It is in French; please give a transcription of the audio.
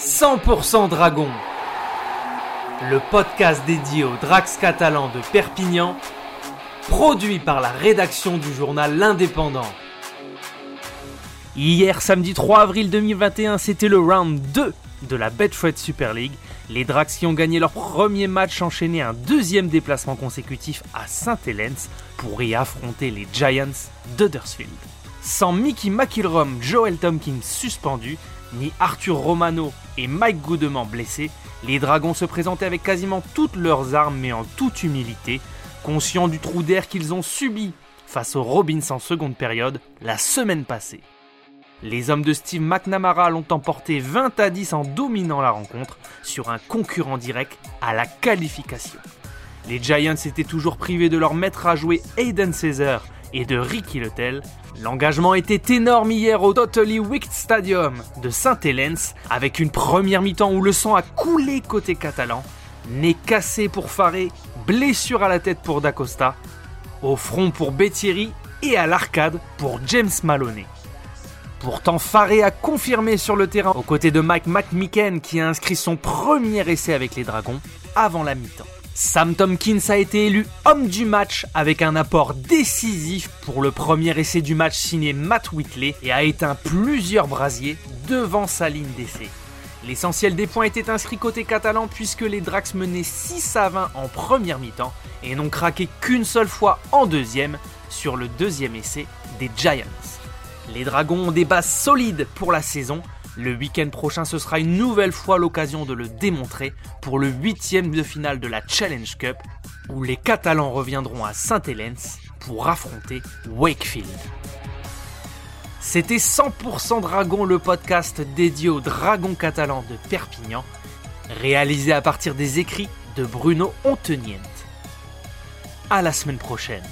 100% Dragon, le podcast dédié aux Drax catalans de Perpignan, produit par la rédaction du journal L'Indépendant. Hier, samedi 3 avril 2021, c'était le round 2 de la Betfred Super League. Les Drax qui ont gagné leur premier match enchaîné un deuxième déplacement consécutif à Saint-Hélène pour y affronter les Giants d'Huddersfield. Sans Mickey McIlrom, Joel Tompkins suspendu, ni Arthur Romano et Mike Goodman blessés, les Dragons se présentaient avec quasiment toutes leurs armes mais en toute humilité, conscients du trou d'air qu'ils ont subi face aux Robins en seconde période la semaine passée. Les hommes de Steve McNamara l'ont emporté 20 à 10 en dominant la rencontre sur un concurrent direct à la qualification. Les Giants étaient toujours privés de leur maître à jouer Aiden Caesar et de Ricky Lettel. L'engagement était énorme hier au Totally Wicked Stadium de Saint-Hélène avec une première mi-temps où le sang a coulé côté catalan, nez cassé pour Faré, blessure à la tête pour Dacosta, au front pour Bettieri et à l'arcade pour James Maloney. Pourtant, Faré a confirmé sur le terrain aux côtés de Mike McMicken qui a inscrit son premier essai avec les Dragons avant la mi-temps. Sam Tompkins a été élu homme du match avec un apport décisif pour le premier essai du match signé Matt Whitley et a éteint plusieurs brasiers devant sa ligne d'essai. L'essentiel des points était inscrit côté catalan puisque les Drax menaient 6 à 20 en première mi-temps et n'ont craqué qu'une seule fois en deuxième sur le deuxième essai des Giants. Les Dragons ont des bases solides pour la saison. Le week-end prochain, ce sera une nouvelle fois l'occasion de le démontrer pour le huitième de finale de la Challenge Cup, où les Catalans reviendront à Saint-Hélène pour affronter Wakefield. C'était 100% Dragon, le podcast dédié aux Dragons catalans de Perpignan, réalisé à partir des écrits de Bruno Onteniente. À la semaine prochaine.